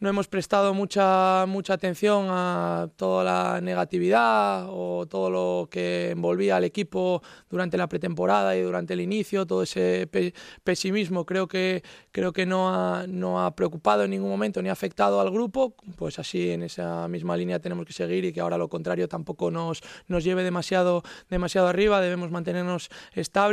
no hemos prestado mucha, mucha atención a toda la negatividad o todo lo que envolvía al equipo durante la pretemporada y durante el inicio, todo ese pesimismo creo que, creo que no, ha, no ha preocupado en ningún momento ni ha afectado al grupo, pues así en esa misma línea tenemos que seguir y que ahora lo contrario tampoco nos, nos lleve demasiado, demasiado arriba, debemos mantenernos estables.